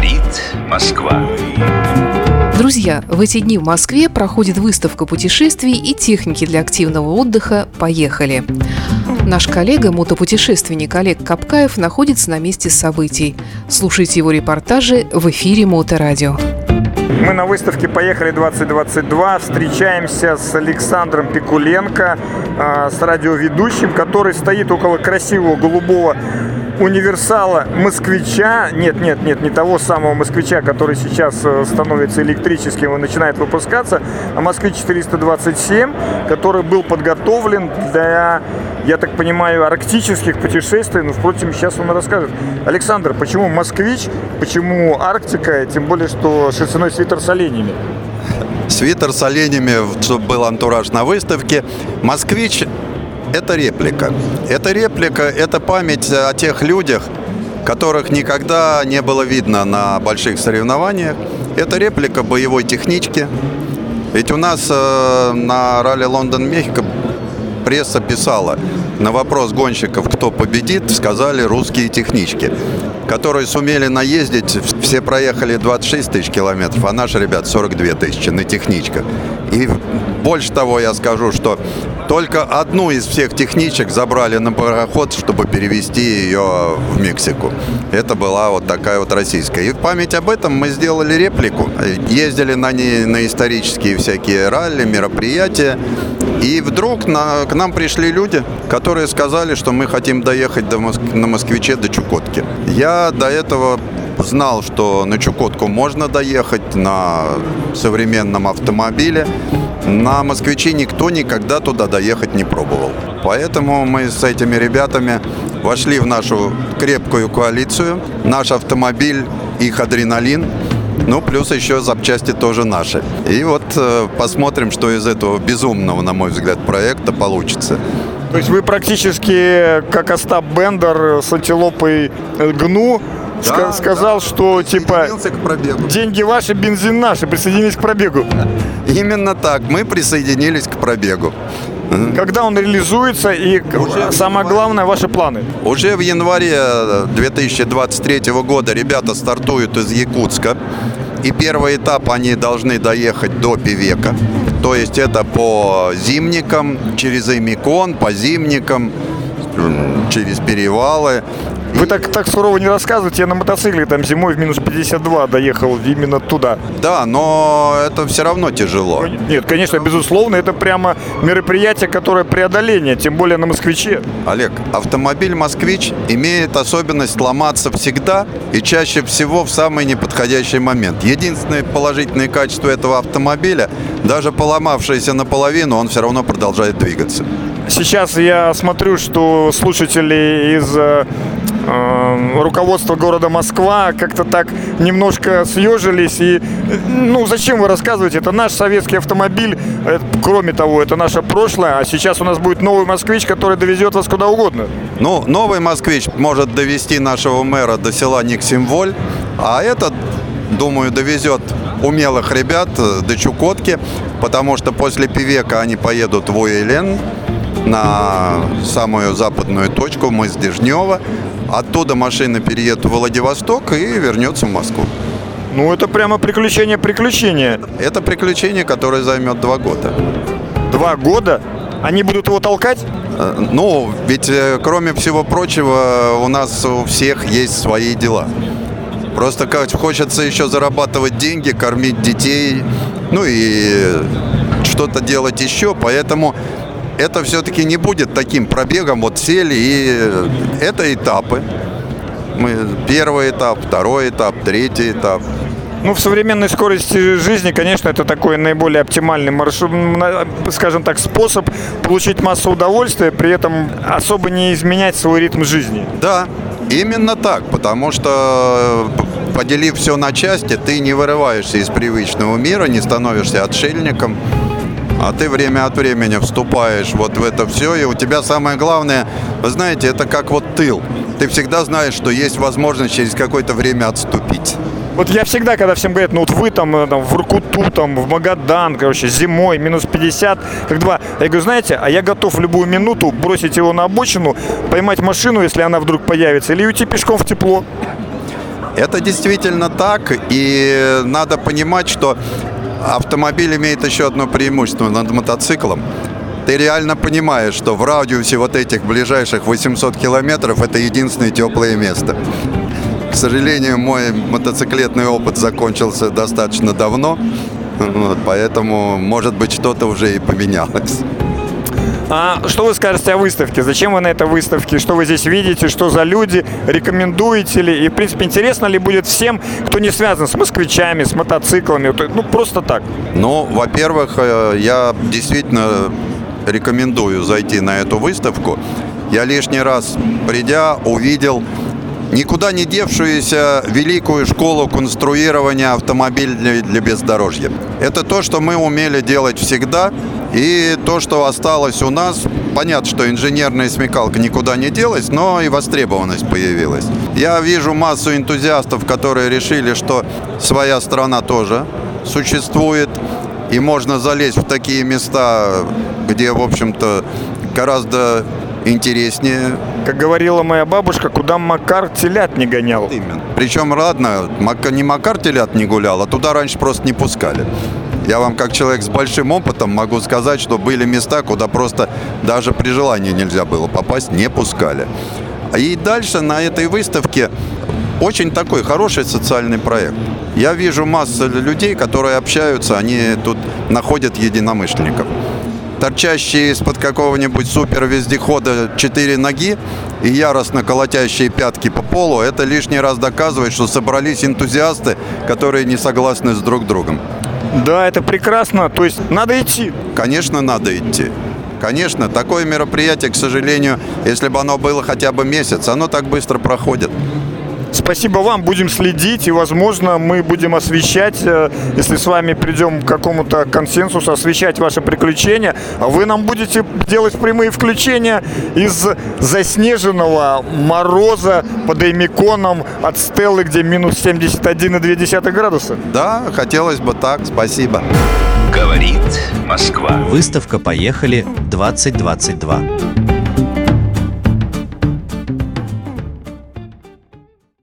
Говорит Москва. Друзья, в эти дни в Москве проходит выставка путешествий и техники для активного отдыха «Поехали». Наш коллега, мотопутешественник Олег Капкаев, находится на месте событий. Слушайте его репортажи в эфире Моторадио. Мы на выставке «Поехали 2022» встречаемся с Александром Пикуленко, э, с радиоведущим, который стоит около красивого голубого универсала москвича, нет, нет, нет, не того самого москвича, который сейчас э, становится электрическим и начинает выпускаться, а москвич 427, который был подготовлен для, я так понимаю, арктических путешествий. Ну, впрочем, сейчас он расскажет. Александр, почему москвич, почему Арктика, тем более, что шерстяной свитер с оленями? Свитер с оленями, чтобы был антураж на выставке. Москвич это реплика. Это реплика, это память о тех людях, которых никогда не было видно на больших соревнованиях. Это реплика боевой технички. Ведь у нас э, на ралли Лондон-Мехико пресса писала, на вопрос гонщиков, кто победит, сказали русские технички, которые сумели наездить, все проехали 26 тысяч километров, а наши ребят 42 тысячи на техничках. И больше того я скажу, что только одну из всех техничек забрали на пароход, чтобы перевести ее в Мексику. Это была вот такая вот российская. И в память об этом мы сделали реплику. Ездили на ней на исторические всякие ралли, мероприятия. И вдруг на, к нам пришли люди, которые сказали, что мы хотим доехать до Моск... на Москвиче до Чукотки. Я до этого знал, что на Чукотку можно доехать на современном автомобиле. На москвиче никто никогда туда доехать не пробовал. Поэтому мы с этими ребятами вошли в нашу крепкую коалицию. Наш автомобиль, их адреналин, ну, плюс еще запчасти тоже наши. И вот э, посмотрим, что из этого безумного, на мой взгляд, проекта получится. То есть вы практически как Остап Бендер с антилопой Гну да, сказал, да. что типа деньги ваши, бензин наш, присоединились к пробегу. Именно так, мы присоединились к пробегу. Когда он реализуется и уже самое главное, ваши планы? Уже в январе 2023 года ребята стартуют из Якутска. И первый этап они должны доехать до Певека. То есть это по зимникам, через Эмикон, по зимникам, через перевалы. Вы так, так сурово не рассказывайте. Я на мотоцикле там зимой в минус 52 доехал именно туда. Да, но это все равно тяжело. Нет, конечно, безусловно, это прямо мероприятие, которое преодоление, тем более на «Москвиче». Олег, автомобиль «Москвич» имеет особенность ломаться всегда и чаще всего в самый неподходящий момент. Единственное положительное качество этого автомобиля, даже поломавшийся наполовину, он все равно продолжает двигаться. Сейчас я смотрю, что слушатели из э, э, руководства города Москва как-то так немножко съежились. И, ну, зачем вы рассказываете? Это наш советский автомобиль. Это, кроме того, это наше прошлое. А сейчас у нас будет новый москвич, который довезет вас куда угодно. Ну, новый москвич может довести нашего мэра до села Никсимволь. А этот, думаю, довезет умелых ребят э, до Чукотки, потому что после Пивека они поедут в Уэлен на самую западную точку, мыс Дежнева. Оттуда машина переедет в Владивосток и вернется в Москву. Ну, это прямо приключение приключения. Это приключение, которое займет два года. Два года? Они будут его толкать? Э, ну, ведь, э, кроме всего прочего, у нас у всех есть свои дела. Просто как хочется еще зарабатывать деньги, кормить детей, ну и что-то делать еще. Поэтому это все-таки не будет таким пробегом, вот сели и это этапы. Мы, первый этап, второй этап, третий этап. Ну, в современной скорости жизни, конечно, это такой наиболее оптимальный маршрут, скажем так, способ получить массу удовольствия, при этом особо не изменять свой ритм жизни. Да, именно так, потому что поделив все на части, ты не вырываешься из привычного мира, не становишься отшельником а ты время от времени вступаешь вот в это все, и у тебя самое главное, вы знаете, это как вот тыл. Ты всегда знаешь, что есть возможность через какое-то время отступить. Вот я всегда, когда всем говорят, ну вот вы там, э, там в Иркуту, там в Магадан, короче, зимой, минус 50, как два. Я говорю, знаете, а я готов в любую минуту бросить его на обочину, поймать машину, если она вдруг появится, или уйти пешком в тепло. Это действительно так, и надо понимать, что автомобиль имеет еще одно преимущество над мотоциклом. Ты реально понимаешь, что в радиусе вот этих ближайших 800 километров это единственное теплое место. К сожалению, мой мотоциклетный опыт закончился достаточно давно, вот, поэтому, может быть, что-то уже и поменялось. А что вы скажете о выставке? Зачем вы на этой выставке? Что вы здесь видите? Что за люди? Рекомендуете ли? И, в принципе, интересно ли будет всем, кто не связан с москвичами, с мотоциклами? Ну, просто так. Ну, во-первых, э, я действительно рекомендую зайти на эту выставку. Я лишний раз, придя, увидел никуда не девшуюся великую школу конструирования автомобилей для бездорожья. Это то, что мы умели делать всегда, и то, что осталось у нас, понятно, что инженерная смекалка никуда не делась, но и востребованность появилась. Я вижу массу энтузиастов, которые решили, что своя страна тоже существует, и можно залезть в такие места, где, в общем-то, гораздо интереснее. Как говорила моя бабушка, куда Макар телят не гонял. Именно. Причем, ладно, не Макар телят не гулял, а туда раньше просто не пускали. Я вам, как человек с большим опытом, могу сказать, что были места, куда просто даже при желании нельзя было попасть, не пускали. И дальше на этой выставке очень такой хороший социальный проект. Я вижу массу людей, которые общаются, они тут находят единомышленников торчащие из-под какого-нибудь супер-вездехода четыре ноги и яростно колотящие пятки по полу, это лишний раз доказывает, что собрались энтузиасты, которые не согласны с друг другом. Да, это прекрасно. То есть надо идти. Конечно, надо идти. Конечно, такое мероприятие, к сожалению, если бы оно было хотя бы месяц, оно так быстро проходит. Спасибо вам, будем следить, и, возможно, мы будем освещать, э, если с вами придем к какому-то консенсусу, освещать ваши приключения, а вы нам будете делать прямые включения из заснеженного мороза под Эймиконом от Стеллы, где минус 71,2 градуса. Да, хотелось бы так, спасибо. Говорит Москва. Выставка «Поехали» 2022.